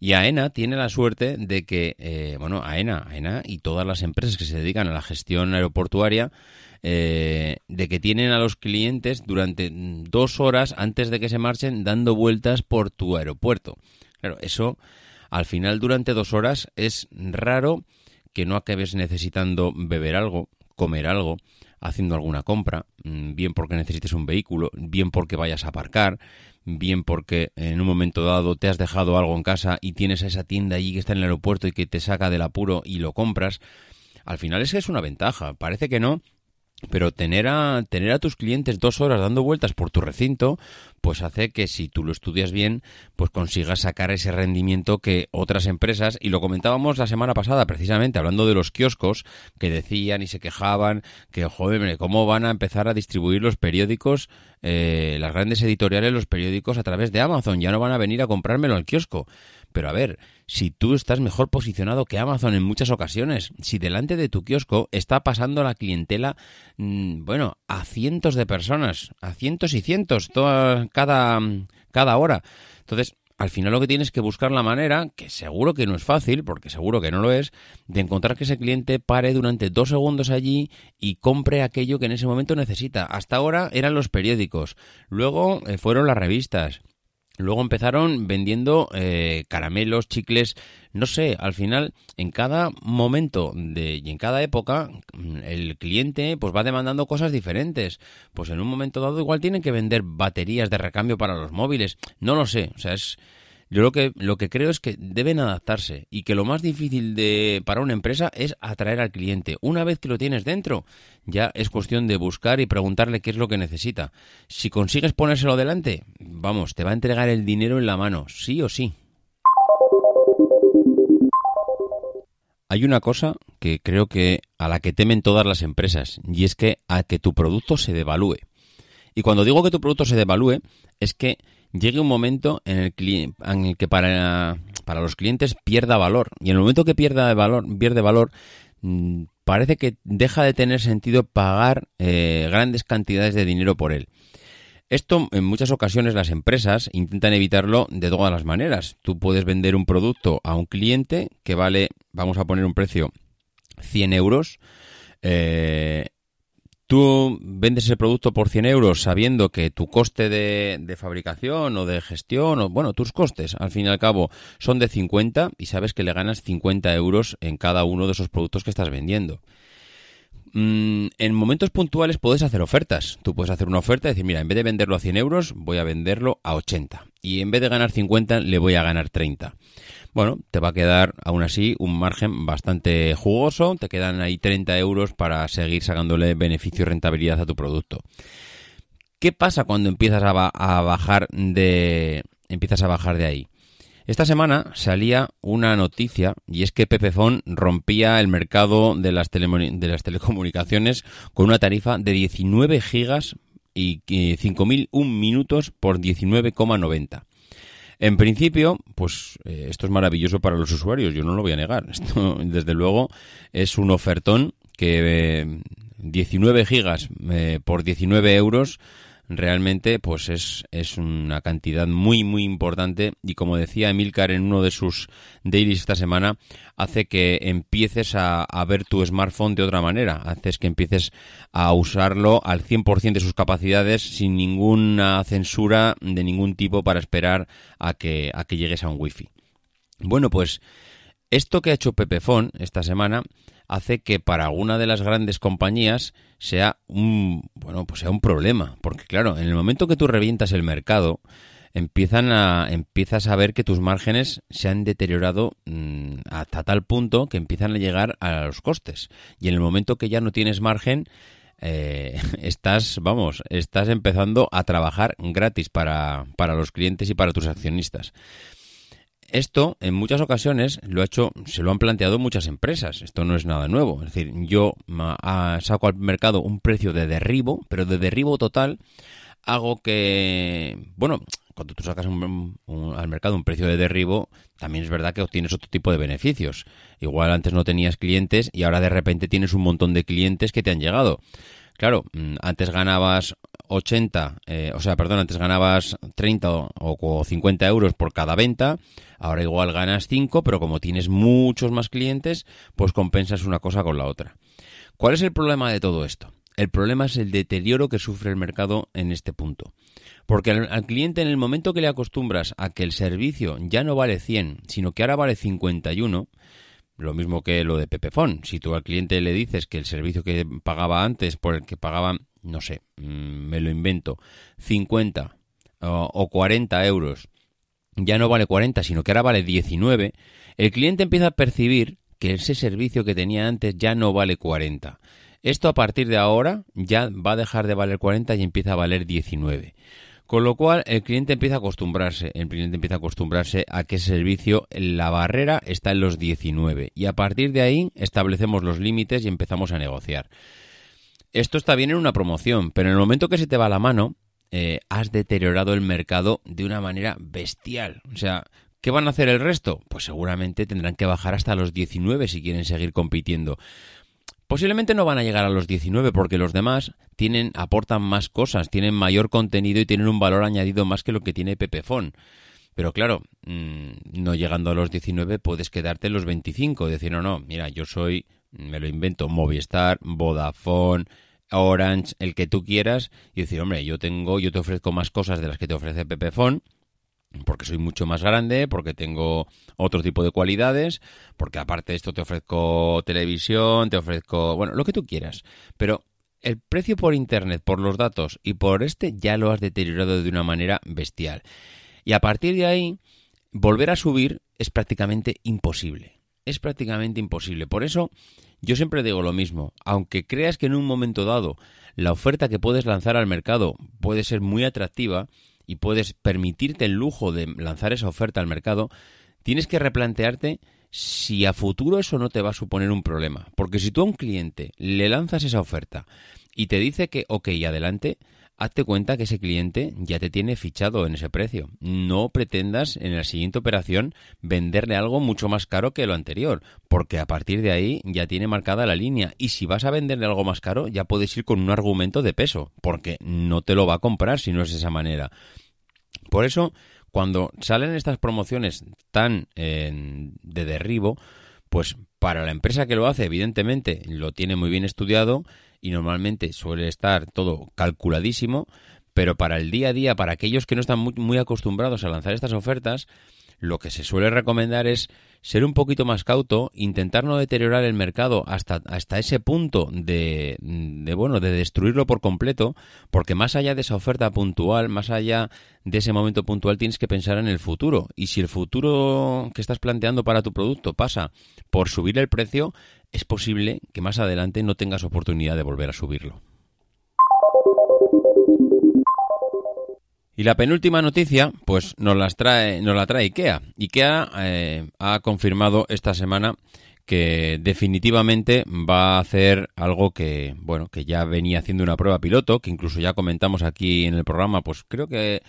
Y AENA tiene la suerte de que, eh, bueno, AENA, AENA y todas las empresas que se dedican a la gestión aeroportuaria, eh, de que tienen a los clientes durante dos horas antes de que se marchen dando vueltas por tu aeropuerto. Claro, eso al final durante dos horas es raro que no acabes necesitando beber algo, comer algo, haciendo alguna compra, mm, bien porque necesites un vehículo, bien porque vayas a aparcar, bien porque en un momento dado te has dejado algo en casa y tienes esa tienda allí que está en el aeropuerto y que te saca del apuro y lo compras, al final es que es una ventaja. Parece que no, pero tener a, tener a tus clientes dos horas dando vueltas por tu recinto, pues hace que si tú lo estudias bien, pues consigas sacar ese rendimiento que otras empresas, y lo comentábamos la semana pasada precisamente hablando de los kioscos, que decían y se quejaban que, joder, ¿cómo van a empezar a distribuir los periódicos, eh, las grandes editoriales, los periódicos a través de Amazon? Ya no van a venir a comprármelo al kiosco. Pero a ver, si tú estás mejor posicionado que Amazon en muchas ocasiones, si delante de tu kiosco está pasando la clientela, mm, bueno, a cientos de personas, a cientos y cientos, toda, cada, cada hora. Entonces, al final lo que tienes que buscar la manera, que seguro que no es fácil, porque seguro que no lo es, de encontrar que ese cliente pare durante dos segundos allí y compre aquello que en ese momento necesita. Hasta ahora eran los periódicos, luego eh, fueron las revistas, Luego empezaron vendiendo eh, caramelos, chicles, no sé, al final en cada momento de, y en cada época el cliente pues va demandando cosas diferentes. Pues en un momento dado igual tienen que vender baterías de recambio para los móviles, no lo sé, o sea, es yo lo que, lo que creo es que deben adaptarse y que lo más difícil de, para una empresa es atraer al cliente. Una vez que lo tienes dentro, ya es cuestión de buscar y preguntarle qué es lo que necesita. Si consigues ponérselo delante, vamos, te va a entregar el dinero en la mano, sí o sí. Hay una cosa que creo que a la que temen todas las empresas y es que a que tu producto se devalúe. Y cuando digo que tu producto se devalúe es que llegue un momento en el, en el que para, para, los clientes pierda valor. Y en el momento que pierda valor, pierde valor, mm, parece que deja de tener sentido pagar eh, grandes cantidades de dinero por él. Esto en muchas ocasiones las empresas intentan evitarlo de todas las maneras. Tú puedes vender un producto a un cliente que vale, vamos a poner un precio, 100 euros. Eh, tú vendes ese producto por 100 euros sabiendo que tu coste de, fabricación o de gestión, o bueno, tus costes al fin y al cabo son de 50 y sabes que le ganas 50 euros en cada uno de esos productos que estás vendiendo. Mm, en momentos puntuales puedes hacer ofertas. Tú puedes hacer una oferta y decir, mira, en vez de venderlo a 100 euros, voy a venderlo a 80. Y en vez de ganar 50, le voy a ganar 30 bueno, te va a quedar aún así un margen bastante jugoso, te quedan ahí 30 euros para seguir sacándole beneficio y rentabilidad a tu producto. ¿Qué pasa cuando empiezas a, bajar de empiezas a bajar de ahí? Esta semana salía una noticia y es que Pepefon rompía el mercado de las, de las telecomunicaciones con una tarifa de 19 gigas y 5.001 minutos por 19,90. En principio, pues eh, esto es maravilloso para los usuarios, yo no lo voy a negar. *laughs* Esto, desde luego, es un ofertón que 19 eh, gigas eh, por 19 euros realmente pues es, es una cantidad muy muy importante. Y como decía Emilcar en uno de sus dailies esta semana hace que empieces a, a ver tu smartphone de otra manera. Haces que empieces a usarlo al 100% de sus capacidades sin ninguna censura de ningún tipo para esperar a que, a que llegues a un wifi. Bueno pues esto que ha hecho Pepefon esta semana hace que para alguna de las grandes compañías sea un bueno pues sea un problema. Porque claro en el momento que tú revientas el mercado empiezan a empiezas a ver que tus márgenes se han deteriorado mm, hasta tal punto que empiezan a llegar a los costes. Y en el momento que ya no tienes margen eh, *laughs* estás vamos estás empezando a trabajar gratis para, para los clientes y para tus accionistas esto en muchas ocasiones lo ha hecho, se lo han planteado muchas empresas. Esto no es nada nuevo. Es decir, yo saco al mercado un precio de derribo, pero de derribo total hago que, bueno, cuando tú sacas al mercado un precio de derribo, también es verdad que obtienes otro tipo de beneficios. Igual antes no tenías clientes y ahora de repente tienes un montón de clientes que te han llegado. Claro, mm, antes ganabas 80, eh, o sea, perdón, antes ganabas 30 o, 50 euros por cada venta, ahora igual ganas 5, pero como tienes muchos más clientes, pues compensas una cosa con la otra. ¿Cuál es el problema de todo esto? El problema es el deterioro que sufre el mercado en este punto. Porque al, al, cliente en el momento que le acostumbras a que el servicio ya no vale 100, sino que ahora vale 51, Lo mismo que lo de Pepefon. Si tú al cliente le dices que el servicio que pagaba antes, por el que pagaban, no sé, mm, me lo invento, 50 o, o 40 euros, ya no vale 40, sino que ahora vale 19, el cliente empieza a percibir que ese servicio que tenía antes ya no vale 40. Esto a partir de ahora ya va a dejar de valer 40 y empieza a valer 19. Con lo cual el cliente empieza a acostumbrarse, el cliente empieza a acostumbrarse a que ese servicio, la barrera está en los 19 y a partir de ahí establecemos los límites y empezamos a negociar. Esto está bien en una promoción, pero en el momento que se te va la mano, eh, has deteriorado el mercado de una manera bestial. O sea, ¿qué van a hacer el resto? Pues seguramente tendrán que bajar hasta los 19 si quieren seguir compitiendo. Posiblemente no van a llegar a los 19 porque los demás tienen, aportan más cosas, tienen mayor contenido y tienen un valor añadido más que lo que tiene Pepefon. Pero claro, mm, no llegando a los 19 puedes quedarte en los 25, decir, no, no, mira, yo soy, me lo invento, Movistar, Vodafone, Orange, el que tú quieras, y decir, hombre, yo tengo, yo te ofrezco más cosas de las que te ofrece Pepefon, porque soy mucho más grande, porque tengo otro tipo de cualidades, porque aparte de esto te ofrezco televisión, te ofrezco, bueno, lo que tú quieras. Pero el precio por Internet, por los datos y por este ya lo has deteriorado de una manera bestial. Y a partir de ahí, volver a subir es prácticamente imposible. Es prácticamente imposible. Por eso, yo siempre digo lo mismo. Aunque creas que en un momento dado la oferta que puedes lanzar al mercado puede ser muy atractiva, y puedes permitirte el lujo de lanzar esa oferta al mercado, tienes que replantearte si a futuro eso no te va a suponer un problema. Porque si tú a un cliente le lanzas esa oferta y te dice que, ok, adelante, hazte cuenta que ese cliente ya te tiene fichado en ese precio. No pretendas en la siguiente operación venderle algo mucho más caro que lo anterior, porque a partir de ahí ya tiene marcada la línea. Y si vas a venderle algo más caro, ya puedes ir con un argumento de peso, porque no te lo va a comprar si no es de esa manera. Por eso, cuando salen estas promociones tan eh, de derribo, pues para la empresa que lo hace, evidentemente, lo tiene muy bien estudiado y normalmente suele estar todo calculadísimo, pero para el día a día, para aquellos que no están muy, acostumbrados a lanzar estas ofertas, lo que se suele recomendar es ser un poquito más cauto, intentar no deteriorar el mercado hasta, hasta ese punto de, de, bueno, de destruirlo por completo, porque más allá de esa oferta puntual, más allá de ese momento puntual, tienes que pensar en el futuro. Y si el futuro que estás planteando para tu producto pasa por subir el precio, es posible que más adelante no tengas oportunidad de volver a subirlo. Y la penúltima noticia, pues nos, las trae, nos la trae IKEA. IKEA eh, ha confirmado esta semana que definitivamente va a hacer algo que, bueno, que ya venía haciendo una prueba piloto, que incluso ya comentamos aquí en el programa, pues creo que,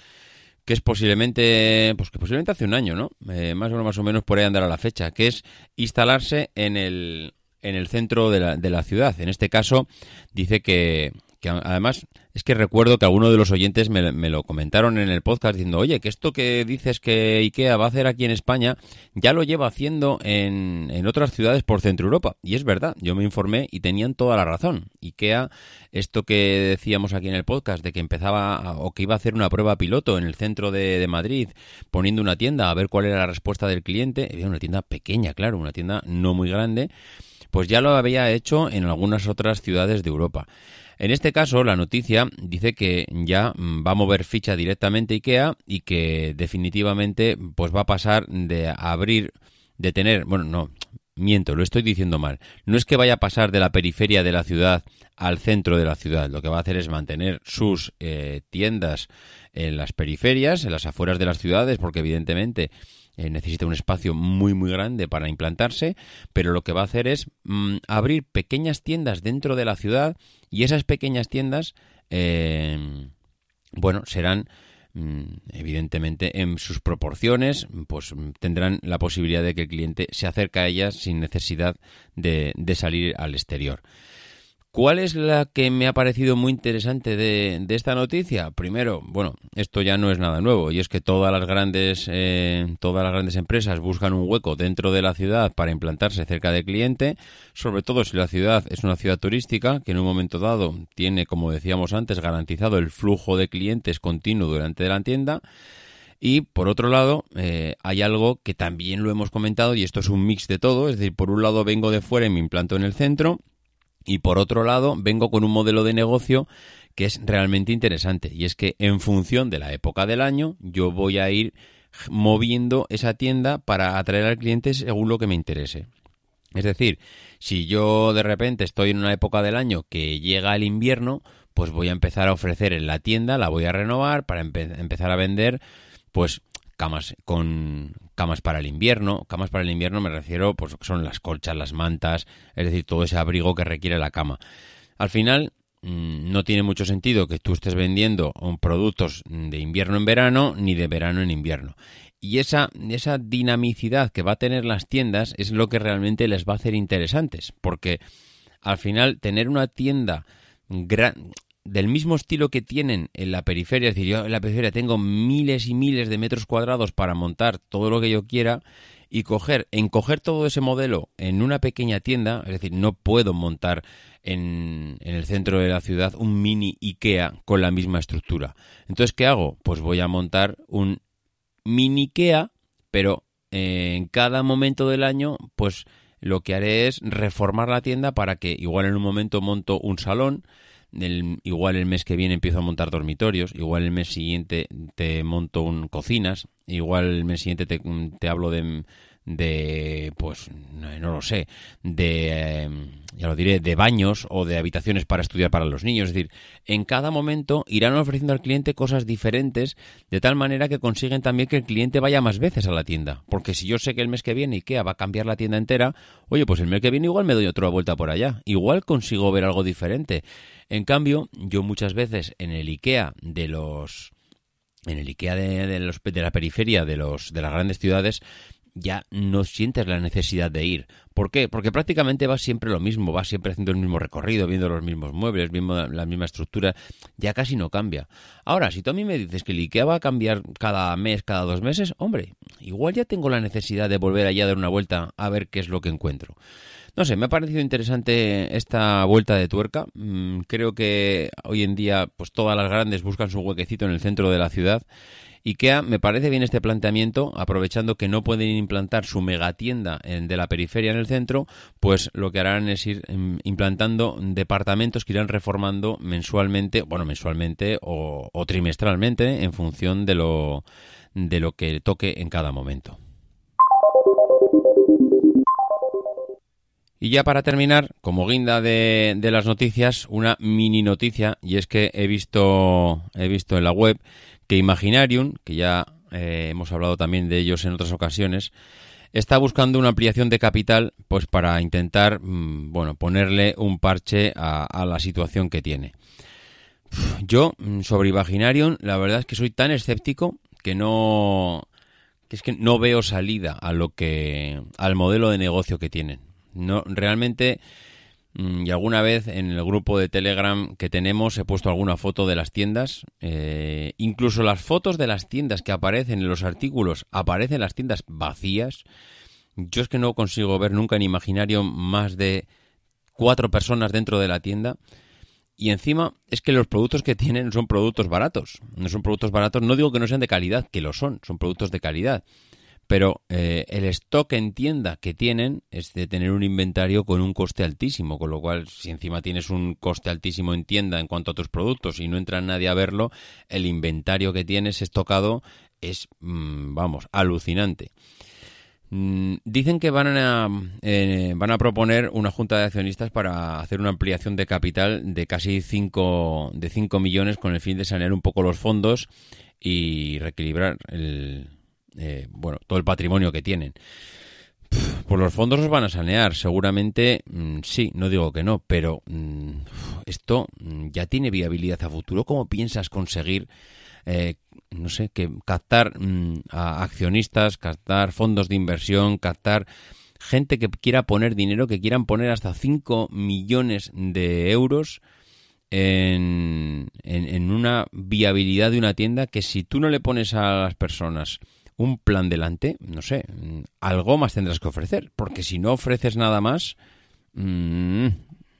que es posiblemente, pues que posiblemente hace un año, ¿no? Eh, más o menos, más o menos por ahí andar a la fecha, que es instalarse en el, en el centro de la, de la ciudad. En este caso, dice que, que además es que recuerdo que algunos de los oyentes me, me, lo comentaron en el podcast diciendo, oye, que esto que dices que IKEA va a hacer aquí en España ya lo lleva haciendo en, en otras ciudades por Centro Europa. Y es verdad, yo me informé y tenían toda la razón. IKEA, esto que decíamos aquí en el podcast de que empezaba o que iba a hacer una prueba piloto en el centro de, de Madrid poniendo una tienda a ver cuál era la respuesta del cliente, había una tienda pequeña, claro, una tienda no muy grande, pues ya lo había hecho en algunas otras ciudades de Europa. En este caso, la noticia dice que ya mm, va a mover ficha directamente IKEA y que definitivamente pues va a pasar de abrir, de tener, bueno, no, miento, lo estoy diciendo mal. No es que vaya a pasar de la periferia de la ciudad al centro de la ciudad. Lo que va a hacer es mantener sus eh, tiendas en las periferias, en las afueras de las ciudades, porque evidentemente eh, necesita un espacio muy muy grande para implantarse, pero lo que va a hacer es mm, abrir pequeñas tiendas dentro de la ciudad y esas pequeñas tiendas, eh, bueno, serán mm, evidentemente en sus proporciones, pues tendrán la posibilidad de que el cliente se acerque a ellas sin necesidad de salir al exterior. ¿Cuál es la que me ha parecido muy interesante de, esta noticia? Primero, bueno, esto ya no es nada nuevo y es que todas las grandes eh, todas las grandes empresas buscan un hueco dentro de la ciudad para implantarse cerca del cliente, sobre todo si la ciudad es una ciudad turística que en un momento dado tiene, como decíamos antes, garantizado el flujo de clientes continuo durante la tienda. Y por otro lado, eh, hay algo que también lo hemos comentado y esto es un mix de todo. Es decir, por un lado vengo de fuera y me implanto en el centro y por otro lado vengo con un modelo de negocio que es realmente interesante y es que en función de la época del año yo voy a ir moviendo esa tienda para atraer al cliente según lo que me interese. Es decir, si yo de repente estoy en una época del año que llega el invierno, pues voy a empezar a ofrecer en la tienda, la voy a renovar para empezar a vender pues camas con camas para el invierno, camas para el invierno me refiero pues son las colchas, las mantas, es decir, todo ese abrigo que requiere la cama. Al final mm, no tiene mucho sentido que tú estés vendiendo productos de invierno en verano ni de verano en invierno. Y esa, esa dinamicidad que va a tener las tiendas es lo que realmente les va a hacer interesantes, porque al final tener una tienda gran, del mismo estilo que tienen en la periferia, es decir, yo en la periferia tengo miles y miles de metros cuadrados para montar todo lo que yo quiera y coger, encoger todo ese modelo en una pequeña tienda, es decir, no puedo montar en, en, el centro de la ciudad un mini IKEA con la misma estructura. Entonces, ¿qué hago? Pues voy a montar un mini IKEA, pero eh, en cada momento del año, pues lo que haré es reformar la tienda para que igual en un momento monto un salón, igual el mes que viene empiezo a montar dormitorios, igual el mes siguiente te monto un cocinas, igual el mes siguiente te, te hablo de, de pues no, lo sé de em, ya lo diré de baños o de habitaciones para estudiar para los niños. Es decir en cada momento irán ofreciendo al cliente cosas diferentes de tal manera que consiguen también que el cliente vaya más veces a la tienda. Porque si yo sé que el mes que viene Ikea va a cambiar la tienda entera oye pues el mes que viene igual me doy otra vuelta por allá. Igual consigo ver algo diferente. En cambio yo muchas veces en el Ikea de los en el IKEA de, de, los, de la periferia de, los, de las grandes ciudades ya no sientes la necesidad de ir. ¿Por qué? Porque prácticamente vas siempre lo mismo, vas siempre haciendo el mismo recorrido, viendo los mismos muebles, viendo la misma estructura, ya casi no cambia. Ahora, si tú a mí me dices que el IKEA va a cambiar cada mes, cada dos meses, hombre, igual ya tengo la necesidad de volver allá a dar una vuelta a ver qué es lo que encuentro. No sé, me ha parecido interesante esta vuelta de tuerca. Mm, creo que hoy en día, pues todas las grandes buscan su huequecito en el centro de la ciudad IKEA me parece bien este planteamiento, aprovechando que no pueden implantar su megatienda de la periferia en el centro, pues lo que harán es ir em, implantando departamentos que irán reformando mensualmente, bueno, mensualmente o, trimestralmente en función de lo, de lo que toque en cada momento. Y ya para terminar, como guinda de, de, las noticias, una mini noticia, y es que he visto, he visto en la web que Imaginarium, que ya eh, hemos hablado también de ellos en otras ocasiones, está buscando una ampliación de capital pues para intentar mm, bueno ponerle un parche a, la situación que tiene. Yo mm, sobre Imaginarium la verdad es que soy tan escéptico que no que es que no veo salida a lo que al modelo de negocio que tienen. No realmente y alguna vez en el grupo de Telegram que tenemos he puesto alguna foto de las tiendas. Eh, incluso las fotos de las tiendas que aparecen en los artículos aparecen las tiendas vacías. Yo es que no consigo ver nunca en imaginario más de cuatro personas dentro de la tienda. Y encima es que los productos que tienen son productos baratos. No son productos baratos, no digo que no sean de calidad, que lo son, son productos de calidad pero eh, el stock en tienda que tienen es de tener un inventario con un coste altísimo, con lo cual si encima tienes un coste altísimo en tienda en cuanto a tus productos y no entra nadie a verlo, el inventario que tienes estocado es, mm, vamos, alucinante. Mm, dicen que van a, eh, van a proponer una junta de accionistas para hacer una ampliación de capital de casi 5 de 5 millones con el fin de sanear un poco los fondos y reequilibrar el, eh, bueno, todo el patrimonio que tienen. Pues los fondos los van a sanear, seguramente mm, sí, no digo que no, pero mm, esto mm, ya tiene viabilidad a futuro. ¿Cómo piensas conseguir, eh, no sé, que captar a accionistas, captar fondos de inversión, captar gente que quiera poner dinero, que quieran poner hasta 5 millones de euros en, en una viabilidad de una tienda que si tú no le pones a las personas un plan delante, no sé, algo más tendrás que ofrecer, porque si no ofreces nada más, mm,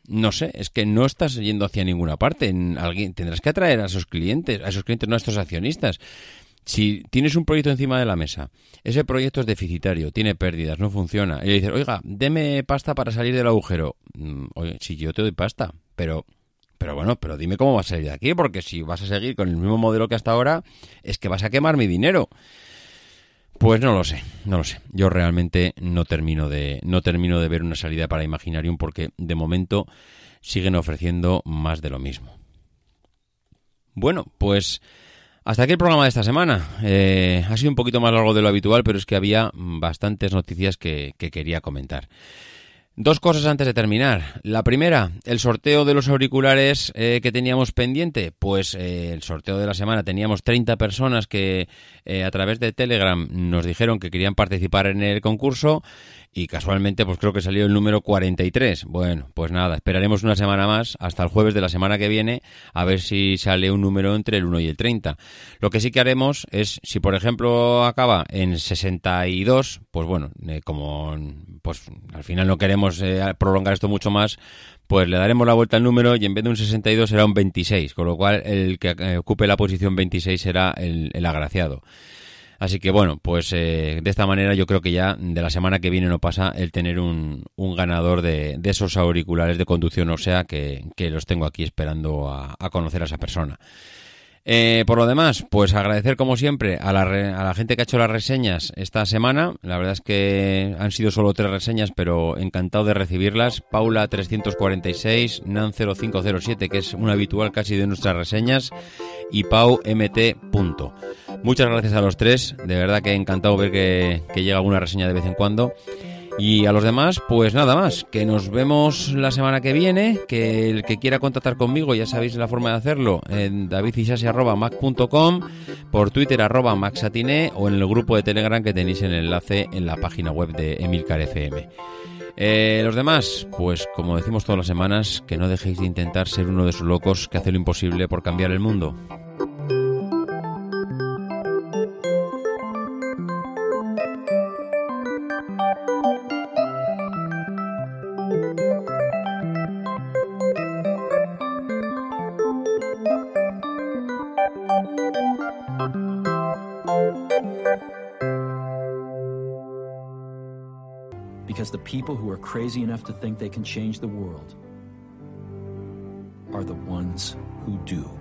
no sé, es que no estás yendo hacia ninguna parte. En alguien, tendrás que atraer a esos clientes, a esos clientes, no a estos accionistas. Si tienes un proyecto encima de la mesa, ese proyecto es deficitario, tiene pérdidas, no funciona, y le dices, oiga, deme pasta para salir del agujero. Mm, oye, si yo te doy pasta, pero pero bueno, pero dime cómo vas a salir de aquí, porque si vas a seguir con el mismo modelo que hasta ahora, es que vas a quemar mi dinero. Pues no lo sé, no lo sé. Yo realmente no termino de no termino de ver una salida para Imaginarium porque de momento siguen ofreciendo más de lo mismo. Bueno, pues hasta aquí el programa de esta semana. Eh, ha sido un poquito más largo de lo habitual, pero es que había bastantes noticias que quería comentar. Dos cosas antes de terminar. La primera, el sorteo de los auriculares eh, que teníamos pendiente. Pues eh, el sorteo de la semana teníamos 30 personas que eh, a través de Telegram nos dijeron que querían participar en el concurso y casualmente pues creo que salió el número 43. Bueno, pues nada, esperaremos una semana más hasta el jueves de la semana que viene a ver si sale un número entre el 1 y el 30. Lo que sí que haremos es, si por ejemplo acaba en 62, pues bueno, eh, como pues al final no queremos eh, prolongar esto mucho más, pues le daremos la vuelta al número y en vez de un 62 será un 26, con lo cual el que eh, ocupe la posición 26 será el, el agraciado. Así que bueno, pues eh, de esta manera yo creo que ya de la semana que viene no pasa el tener un, un ganador de, de, esos auriculares de conducción, o sea que, que los tengo aquí esperando a, a conocer a esa persona. Eh, por lo demás, pues agradecer como siempre a la, a la, gente que ha hecho las reseñas esta semana. La verdad es que han sido solo tres reseñas, pero encantado de recibirlas. Paula 346, Nan 0507, que es un habitual casi de nuestras reseñas, y Pau MT. Muchas gracias a los tres. De verdad que encantado ver que, que llega alguna reseña de vez en cuando. Y a los demás, pues nada más, que nos vemos la semana que viene, que el que quiera contactar conmigo, ya sabéis la forma de hacerlo, en davidisasi.mac.com, por Twitter arroba maxatine o en el grupo de Telegram que tenéis el enlace en la página web de Emilcar FM. Eh, los demás, pues como decimos todas las semanas, que no dejéis de intentar ser uno de esos locos que hace lo imposible por cambiar el mundo. Crazy enough to think they can change the world are the ones who do.